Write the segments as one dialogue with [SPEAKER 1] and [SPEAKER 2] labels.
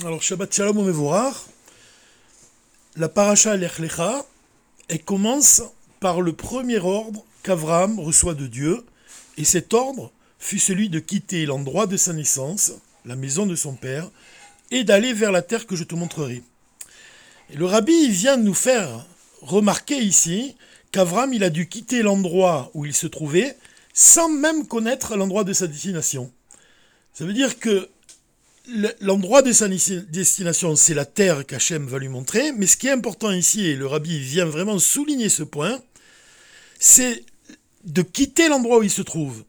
[SPEAKER 1] Alors, Shabbat Shalom au Mevorach, la paracha Lech Lecha, elle commence par le premier ordre qu'Abraham reçoit de Dieu, et cet ordre fut celui de quitter l'endroit de sa naissance, la maison de son père, et d'aller vers la terre que je te montrerai. Et le rabbi vient nous faire remarquer ici qu'Abraham il a dû quitter l'endroit où il se trouvait sans même connaître l'endroit de sa destination. Ça veut dire que l'endroit de sa destination, c'est la terre qu'Hachem va lui montrer, mais ce qui est important ici, et le rabbi vient vraiment souligner ce point, c'est de quitter l'endroit où il se trouve.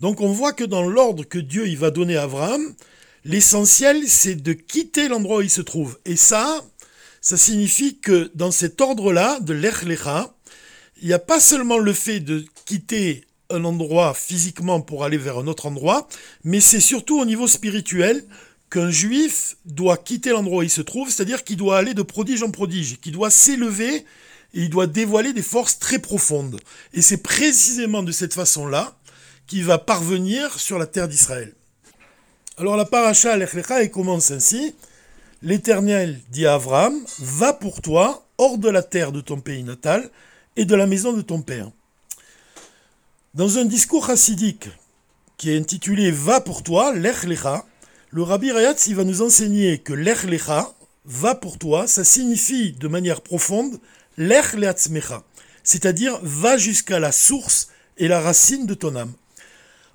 [SPEAKER 1] Donc on voit que dans l'ordre que Dieu il va donner à Abraham, l'essentiel c'est de quitter l'endroit où il se trouve. Et ça, ça signifie que dans cet ordre-là, de l'Echlecha, il n'y a pas seulement le fait de quitter un endroit physiquement pour aller vers un autre endroit, mais c'est surtout au niveau spirituel qu'un juif doit quitter l'endroit où il se trouve, c'est-à-dire qu'il doit aller de prodige en prodige, qu'il doit s'élever et il doit dévoiler des forces très profondes. Et c'est précisément de cette façon-là qu'il va parvenir sur la terre d'Israël. Alors la paracha al commence ainsi. L'Éternel dit à Abraham, va pour toi hors de la terre de ton pays natal et de la maison de ton père. Dans un discours chassidique qui est intitulé Va pour toi, Lech le Rabbi Rayatz va nous enseigner que l'ech lecha, va pour toi, ça signifie de manière profonde l'ech leatzmecha, c'est-à-dire va jusqu'à la source et la racine de ton âme.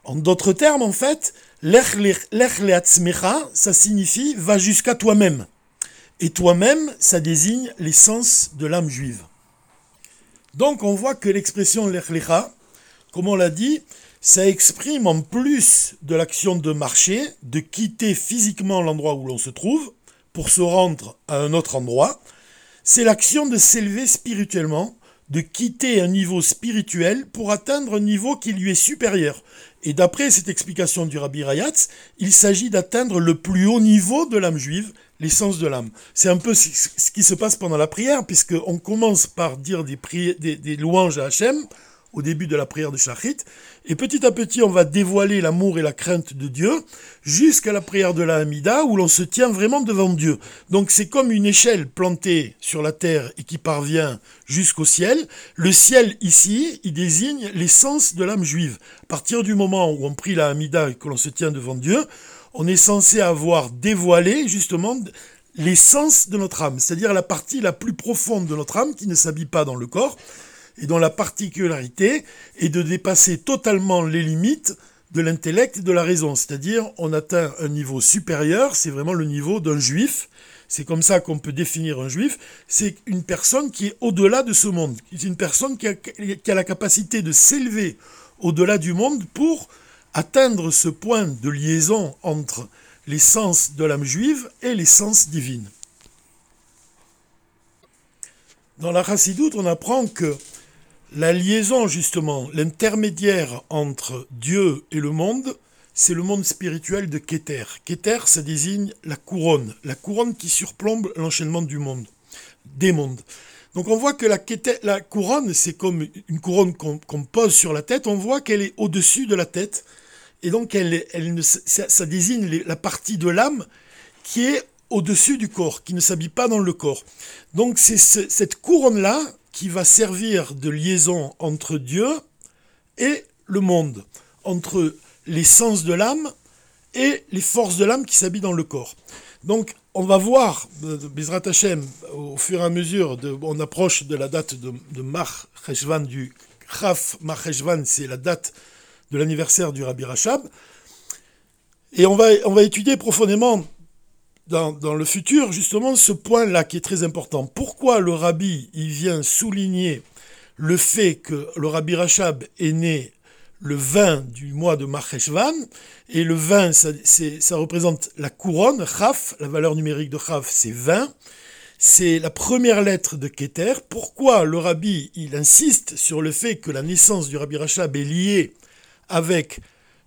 [SPEAKER 1] En d'autres termes, en fait, l'ech leatzmecha, ça signifie va jusqu'à toi-même. Et toi-même, ça désigne l'essence de l'âme juive. Donc on voit que l'expression l'ech lecha, comme on l'a dit, ça exprime en plus de l'action de marcher, de quitter physiquement l'endroit où l'on se trouve pour se rendre à un autre endroit, c'est l'action de s'élever spirituellement, de quitter un niveau spirituel pour atteindre un niveau qui lui est supérieur. Et d'après cette explication du Rabbi Rayatz, il s'agit d'atteindre le plus haut niveau de l'âme juive, l'essence de l'âme. C'est un peu ce qui se passe pendant la prière, puisqu'on commence par dire des, des, louanges à Hachem, au début de la prière de Shachit. Et petit à petit, on va dévoiler l'amour et la crainte de Dieu jusqu'à la prière de la Hamida où l'on se tient vraiment devant Dieu. Donc c'est comme une échelle plantée sur la terre et qui parvient jusqu'au ciel. Le ciel ici, il désigne l'essence de l'âme juive. À partir du moment où on prie la Hamida et que l'on se tient devant Dieu, on est censé avoir dévoilé justement l'essence de notre âme, c'est-à-dire la partie la plus profonde de notre âme qui ne s'habille pas dans le corps et dont la particularité est de dépasser totalement les limites de l'intellect et de la raison. C'est-à-dire, on atteint un niveau supérieur, c'est vraiment le niveau d'un juif. C'est comme ça qu'on peut définir un juif. C'est une personne qui est au-delà de ce monde. C'est une personne qui a, la capacité de s'élever au-delà du monde pour atteindre ce point de liaison entre l'essence de l'âme juive et l'essence divine. Dans la Chassidoute, on apprend que la liaison, justement, l'intermédiaire entre Dieu et le monde, c'est le monde spirituel de Keter. Keter, ça désigne la couronne, la couronne qui surplombe l'enchaînement du monde, des mondes. Donc on voit que la, la couronne, c'est comme une couronne qu'on pose sur la tête, on voit qu'elle est au-dessus de la tête, et donc elle, elle ça, ça, désigne la partie de l'âme qui est au-dessus du corps, qui ne s'habille pas dans le corps. Donc c'est cette couronne-là qui va servir de liaison entre Dieu et le monde, entre l'essence de l'âme et les forces de l'âme qui s'habillent dans le corps. Donc, on va voir, Bezrat Hashem, au fur et à mesure, de, on approche de la date de, de Mar Cheshvan, du Chaf Mar Cheshvan, c'est la date de l'anniversaire du Rabbi Rachab. Et on va, on va étudier profondément dans, le futur, justement, ce point-là qui est très important. Pourquoi le rabbi, il vient souligner le fait que le rabbi Rachab est né le 20 du mois de Marcheshvan, et le 20, ça, représente la couronne, Chaf, la valeur numérique de Chaf, c'est 20, c'est la première lettre de Keter. Pourquoi le rabbi, insiste sur le fait que la naissance du rabbi Rachab est liée avec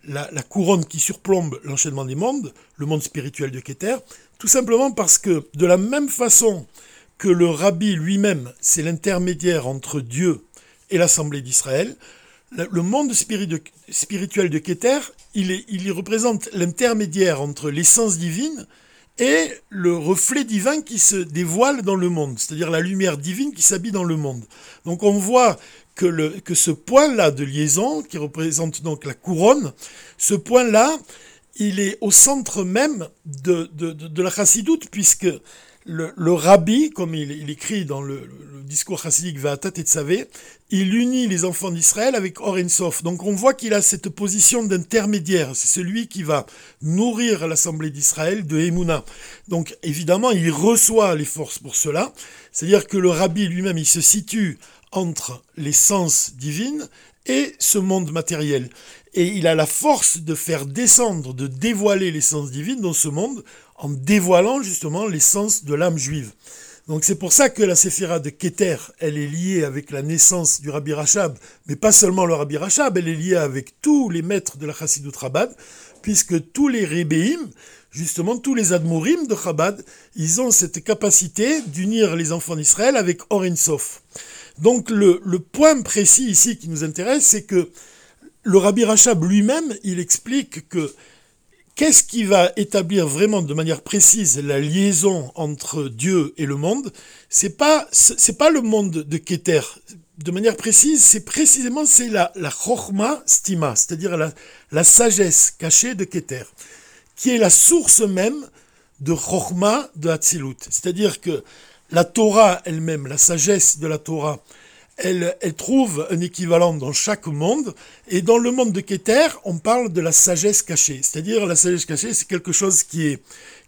[SPEAKER 1] la, la couronne qui surplombe l'enchaînement des mondes, le monde spirituel de Keter? Tout simplement parce que de la même façon que le rabbi lui-même, c'est l'intermédiaire entre Dieu et l'Assemblée d'Israël, le monde spirituel de Keter, il, il représente l'intermédiaire entre l'essence divine et le reflet divin qui se dévoile dans le monde, c'est-à-dire la lumière divine qui s'habille dans le monde. Donc on voit que ce point-là de liaison, qui représente donc la couronne, ce point-là, il est au centre même de, la chassidoute, puisque le, le, rabbi, comme il, écrit dans le, discours chassidique Va'atat et Tzavé, il unit les enfants d'Israël avec Sof. Donc on voit qu'il a cette position d'intermédiaire. C'est celui qui va nourrir l'assemblée d'Israël de Emouna. Donc évidemment, il reçoit les forces pour cela. C'est-à-dire que le rabbi lui-même, il se situe entre l'essence divine et ce monde matériel. Et il a la force de faire descendre, de dévoiler l'essence divine dans ce monde en dévoilant justement l'essence de l'âme juive. Donc c'est pour ça que la séphira de Keter, elle est liée avec la naissance du Rabbi Rachab, mais pas seulement le Rabbi Rachab, elle est liée avec tous les maîtres de la Chassidut Rabad, puisque tous les Rébéim, justement tous les Admorim de Chabad, ils ont cette capacité d'unir les enfants d'Israël avec Sof. Donc le, le, point précis ici qui nous intéresse, c'est que le Rabbi Rachab lui-même, il explique que qu'est-ce qui va établir vraiment de manière précise la liaison entre Dieu et le monde C'est pas c'est pas le monde de Keter. De manière précise, c'est précisément c'est la la stima, c'est-à-dire la, la sagesse cachée de Keter, qui est la source même de chorma de Hatzilut. C'est-à-dire que la Torah elle-même, la sagesse de la Torah, elle, trouve un équivalent dans chaque monde. Et dans le monde de Keter, on parle de la sagesse cachée. C'est-à-dire, la sagesse cachée, c'est quelque chose qui est,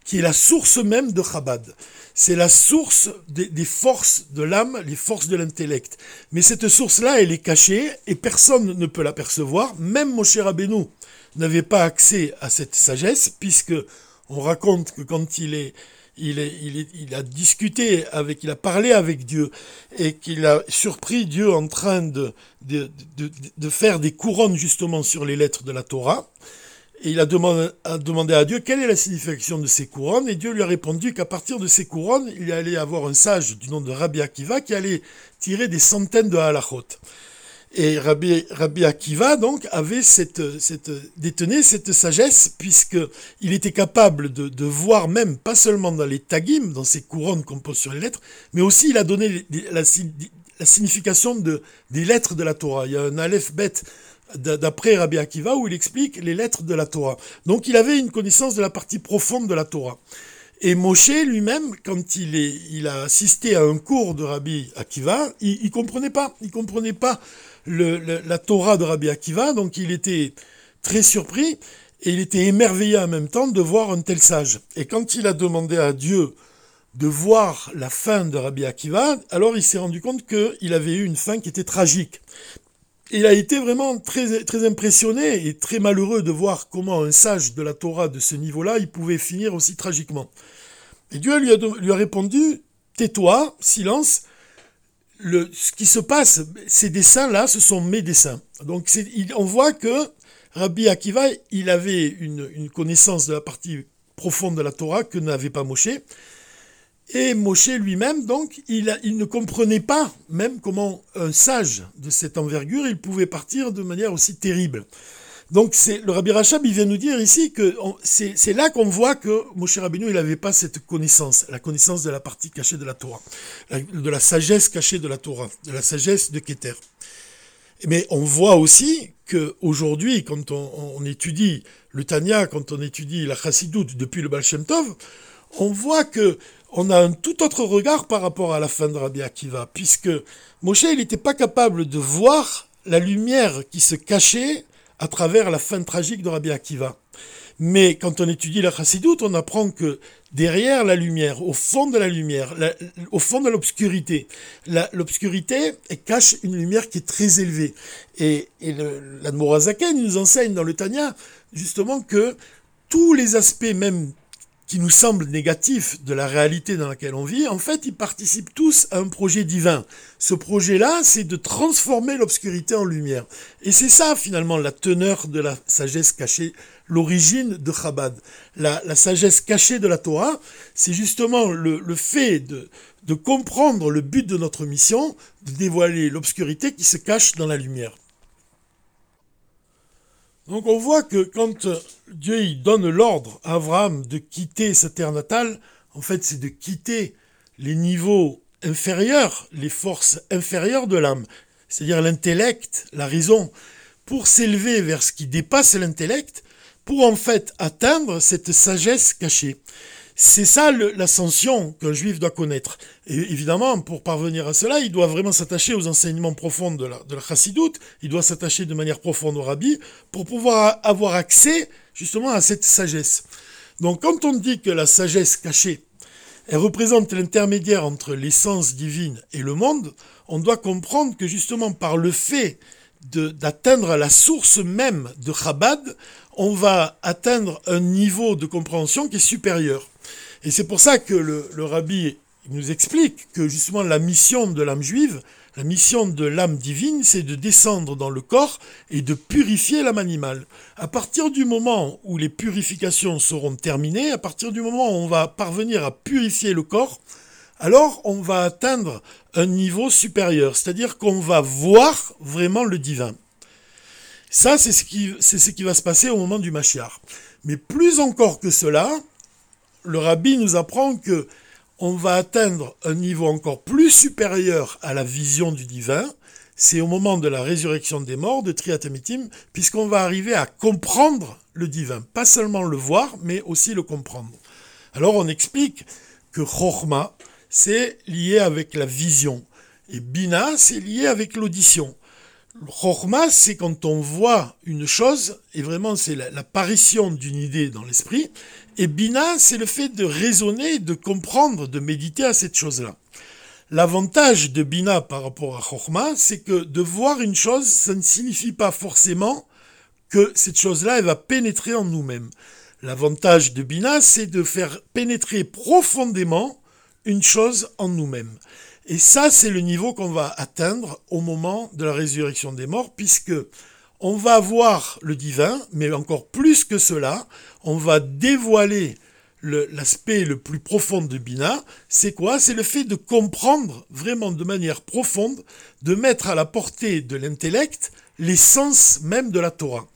[SPEAKER 1] qui est la source même de Chabad. C'est la source des, des, forces de l'âme, les forces de l'intellect. Mais cette source-là, elle est cachée et personne ne peut l'apercevoir. Même Moshe Rabbeinu n'avait pas accès à cette sagesse, puisque on raconte que quand il est il, a discuté avec, il a parlé avec Dieu et qu'il a surpris Dieu en train de, faire des couronnes justement sur les lettres de la Torah. Et il a demandé, a demandé à Dieu quelle est la signification de ces couronnes? Et Dieu lui a répondu qu'à partir de ces couronnes, il allait avoir un sage du nom de Rabbi Akiva qui allait tirer des centaines de halachot. Et Rabbi, Akiva, donc, avait cette, cette, détenait cette sagesse, puisqu'il était capable de, de, voir même, pas seulement dans les tagim, dans ces couronnes qu'on pose sur les lettres, mais aussi il a donné la, signification de, des lettres de la Torah. Il y a un aleph bet d'après Rabbi Akiva où il explique les lettres de la Torah. Donc il avait une connaissance de la partie profonde de la Torah. Et Moshe lui-même, quand il, est, il a assisté à un cours de Rabbi Akiva, il, il comprenait pas. Il comprenait pas la Torah de Rabbi Akiva, donc il était très surpris et il était émerveillé en même temps de voir un tel sage. Et quand il a demandé à Dieu de voir la fin de Rabbi Akiva, alors il s'est rendu compte qu'il avait eu une fin qui était tragique. Il a été vraiment très, très impressionné et très malheureux de voir comment un sage de la Torah de ce niveau-là, il pouvait finir aussi tragiquement. Et Dieu lui a, lui a répondu, tais-toi, silence, ce qui se passe, ces dessins-là, ce sont mes dessins. Donc on voit que Rabbi Akiva, il avait une, connaissance de la partie profonde de la Torah que n'avait pas Moshe. Et Moshe lui-même, donc, il, ne comprenait pas même comment un sage de cette envergure, il pouvait partir de manière aussi terrible. Donc c'est le Rabbi Rachab, il vient nous dire ici que c'est là qu'on voit que Moshe Rabbeinu, il n'avait pas cette connaissance, la connaissance de la partie cachée de la Torah, de la sagesse cachée de la Torah, de la sagesse de Keter. Mais on voit aussi que aujourd'hui, quand on, étudie le Tanya, quand on étudie la Chassidoute depuis le Baal Shem Tov, on voit que on a un tout autre regard par rapport à la fin de Rabbi Akiva, puisque Moshe, il n'était pas capable de voir la lumière qui se cachait à travers la fin tragique de Rabbi Akiva. Mais quand on étudie la chassidoute, on apprend que derrière la lumière, au fond de la lumière, au fond de l'obscurité, l'obscurité cache une lumière qui est très élevée. Et, et l'Admorazaken nous enseigne dans le Tanya justement que tous les aspects même qui nous semblent négatifs de la réalité dans laquelle on vit, en fait, ils participent tous à un projet divin. Ce projet-là, c'est de transformer l'obscurité en lumière. Et c'est ça, finalement, la teneur de la sagesse cachée, l'origine de Chabad. La, sagesse cachée de la Torah, c'est justement le, fait de comprendre le but de notre mission, de dévoiler l'obscurité qui se cache dans la lumière. Donc on voit que quand Dieu donne l'ordre à Abraham de quitter sa terre natale, en fait c'est de quitter les niveaux inférieurs, les forces inférieures de l'âme, c'est-à-dire l'intellect, la raison, pour s'élever vers ce qui dépasse l'intellect, pour en fait atteindre cette sagesse cachée. C'est ça l'ascension qu'un juif doit connaître. Et évidemment, pour parvenir à cela, il doit vraiment s'attacher aux enseignements profonds de la, de la chassidoute, il doit s'attacher de manière profonde au rabbi, pour pouvoir avoir accès justement à cette sagesse. Donc quand on dit que la sagesse cachée, elle représente l'intermédiaire entre l'essence divine et le monde, on doit comprendre que justement par le fait d'atteindre la source même de Chabad, on va atteindre un niveau de compréhension qui est supérieur. Et c'est pour ça que le, rabbi nous explique que justement la mission de l'âme juive, la mission de l'âme divine, c'est de descendre dans le corps et de purifier l'âme animale. À partir du moment où les purifications seront terminées, à partir du moment où on va parvenir à purifier le corps, alors on va atteindre un niveau supérieur, c'est-à-dire qu'on va voir vraiment le divin. Ça, c'est ce, qui, va se passer au moment du Machiar. Mais plus encore que cela, le rabbi nous apprend que on va atteindre un niveau encore plus supérieur à la vision du divin. C'est au moment de la résurrection des morts, de Triatemitim, puisqu'on va arriver à comprendre le divin. Pas seulement le voir, mais aussi le comprendre. Alors on explique que Chorma, c'est lié avec la vision. Et Bina, c'est lié avec l'audition. Chorma, c'est quand on voit une chose, et vraiment c'est l'apparition d'une idée dans l'esprit, et Bina, c'est le fait de raisonner, de comprendre, de méditer à cette chose-là. L'avantage de Bina par rapport à Chorma, c'est que de voir une chose, ça ne signifie pas forcément que cette chose-là, va pénétrer en nous-mêmes. L'avantage de Bina, c'est de faire pénétrer profondément une chose en nous-mêmes. Et ça, c'est le niveau qu'on va atteindre au moment de la résurrection des morts, puisque on va voir le divin, mais encore plus que cela, on va dévoiler l'aspect le, plus profond de Bina. C'est quoi? C'est le fait de comprendre vraiment de manière profonde, de mettre à la portée de l'intellect l'essence même de la Torah.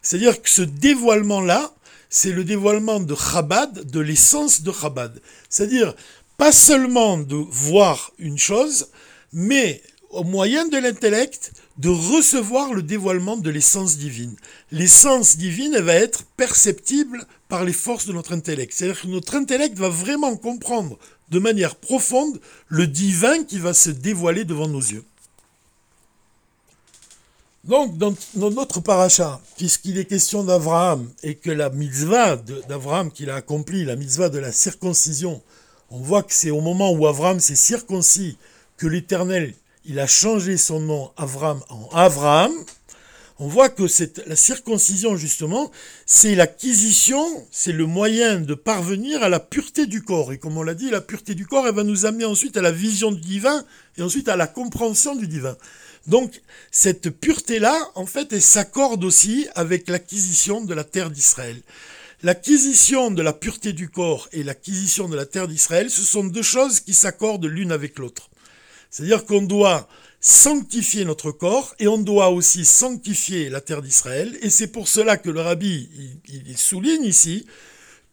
[SPEAKER 1] C'est-à-dire que ce dévoilement-là, c'est le dévoilement de Chabad, de l'essence de Chabad. C'est-à-dire, pas seulement de voir une chose, mais au moyen de l'intellect, de recevoir le dévoilement de l'essence divine. L'essence divine, elle va être perceptible par les forces de notre intellect. C'est-à-dire que notre intellect va vraiment comprendre de manière profonde le divin qui va se dévoiler devant nos yeux. Donc, dans, notre paracha, puisqu'il est question d'Abraham et que la mitzvah d'Abraham qu'il a accompli, la mitzvah de la circoncision, on voit que c'est au moment où Avram s'est circoncis que l'Éternel, il a changé son nom Avram en Avraham. On voit que la circoncision justement, c'est l'acquisition, c'est le moyen de parvenir à la pureté du corps. Et comme on l'a dit, la pureté du corps, elle va nous amener ensuite à la vision du divin et ensuite à la compréhension du divin. Donc cette pureté-là, en fait, elle s'accorde aussi avec l'acquisition de la terre d'Israël. L'acquisition de la pureté du corps et l'acquisition de la terre d'Israël, ce sont deux choses qui s'accordent l'une avec l'autre. C'est-à-dire qu'on doit sanctifier notre corps et on doit aussi sanctifier la terre d'Israël. Et c'est pour cela que le rabbi souligne ici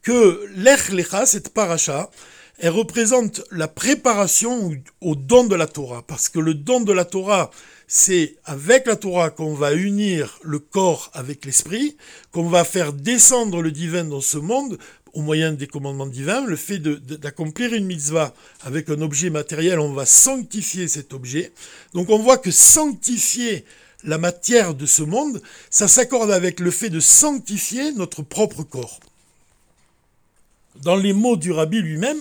[SPEAKER 1] que l'Echlecha, cette paracha, elle représente la préparation au don de la Torah. Parce que le don de la Torah, c'est avec la Torah qu'on va unir le corps avec l'esprit, qu'on va faire descendre le divin dans ce monde au moyen des commandements divins. Le fait d'accomplir une mitzvah avec un objet matériel, on va sanctifier cet objet. Donc on voit que sanctifier la matière de ce monde, ça s'accorde avec le fait de sanctifier notre propre corps. Dans les mots du rabbi lui-même,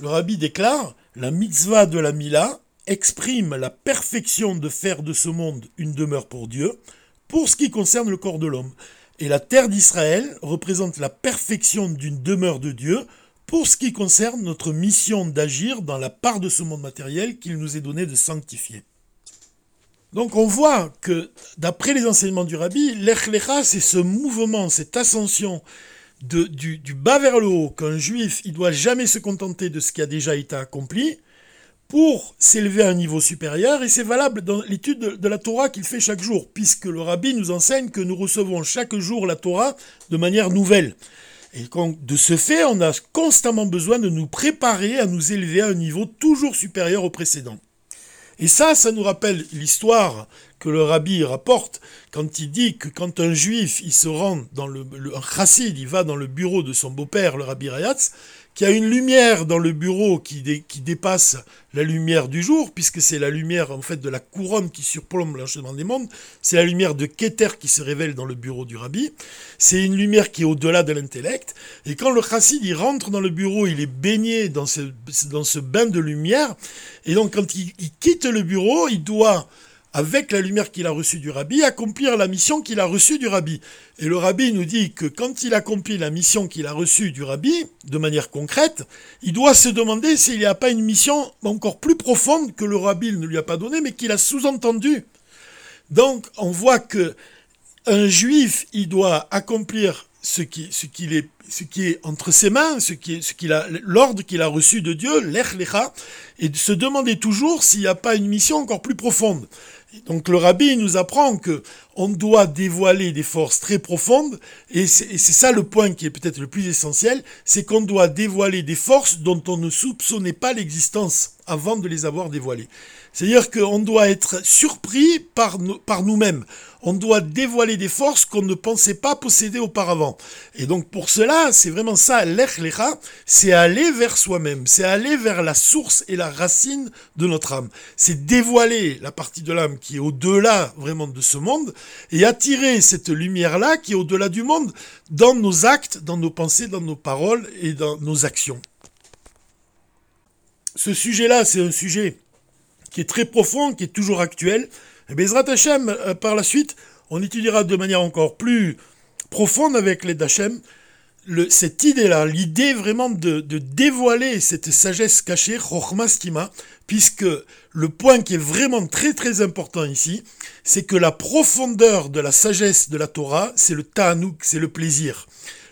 [SPEAKER 1] le rabbi déclare la mitzvah de la Mila exprime la perfection de faire de ce monde une demeure pour Dieu, pour ce qui concerne le corps de l'homme. Et la terre d'Israël représente la perfection d'une demeure de Dieu pour ce qui concerne notre mission d'agir dans la part de ce monde matériel qu'il nous est donné de sanctifier. Donc on voit que, d'après les enseignements du rabbi, l'Echlecha, c'est ce mouvement, cette ascension du, bas vers le haut, qu'un juif, il doit jamais se contenter de ce qui a déjà été accompli, pour s'élever à un niveau supérieur, et c'est valable dans l'étude de, la Torah qu'il fait chaque jour, puisque le rabbi nous enseigne que nous recevons chaque jour la Torah de manière nouvelle. Et de ce fait, on a constamment besoin de nous préparer à nous élever à un niveau toujours supérieur au précédent. Et ça, ça nous rappelle l'histoire que le rabbi rapporte quand il dit que quand un juif il se rend dans le, un chassid, il va dans le bureau de son beau-père, le rabbi Rayatz, qu'il y a une lumière dans le bureau qui, dépasse la lumière du jour, puisque c'est la lumière en fait de la couronne qui surplombe l'enchaînement des mondes, c'est la lumière de Keter qui se révèle dans le bureau du rabbi, c'est une lumière qui est au-delà de l'intellect, et quand le chassid il rentre dans le bureau, il est baigné dans ce, dans ce bain de lumière, et donc quand il quitte le bureau, il doit avec la lumière qu'il a reçue du rabbi, accomplir la mission qu'il a reçue du rabbi. Et le rabbi nous dit que quand il accomplit la mission qu'il a reçue du rabbi, de manière concrète, il doit se demander s'il n'y a pas une mission encore plus profonde que le rabbi ne lui a pas donnée, mais qu'il a sous-entendue. Donc, on voit que un juif, il doit accomplir ce qui, est, entre ses mains, ce qui l'ordre qu'il a reçu de Dieu, l'ech lecha, et se demander toujours s'il n'y a pas une mission encore plus profonde. Donc le rabbi nous apprend que on doit dévoiler des forces très profondes, et c'est ça le point qui est peut-être le plus essentiel, c'est qu'on doit dévoiler des forces dont on ne soupçonnait pas l'existence avant de les avoir dévoilées. C'est-à-dire qu'on doit être surpris par, par nous-mêmes. On doit dévoiler des forces qu'on ne pensait pas posséder auparavant. Et donc pour cela, c'est vraiment ça, l'echlecha, c'est aller vers soi-même, c'est aller vers la source et la racine de notre âme. C'est dévoiler la partie de l'âme qui est au-delà vraiment de ce monde et attirer cette lumière-là qui est au-delà du monde dans nos actes, dans nos pensées, dans nos paroles et dans nos actions. Ce sujet-là, c'est un sujet qui est très profond, qui est toujours actuel. Et Bezrat Hashem, euh, par la suite, on étudiera de manière encore plus profonde avec l'aide d'Hachem cette idée-là, l'idée vraiment de, dévoiler cette sagesse cachée, Chochma puisque le point qui est vraiment très très important ici, c'est que la profondeur de la sagesse de la Torah, c'est le ta'anouk, c'est le plaisir.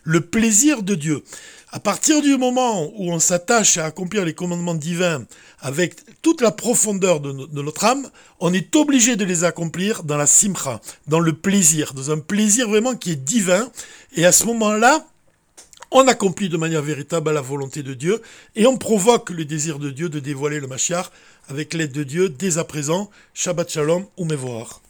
[SPEAKER 1] Le plaisir de Dieu. À partir du moment où on s'attache à accomplir les commandements divins avec toute la profondeur de, notre âme, on est obligé de les accomplir dans la simcha, dans le plaisir, dans un plaisir vraiment qui est divin. Et à ce moment-là, on accomplit de manière véritable la volonté de Dieu et on provoque le désir de Dieu de dévoiler le Mashiach avec l'aide de Dieu dès à présent. Shabbat Shalom ou Mevorach.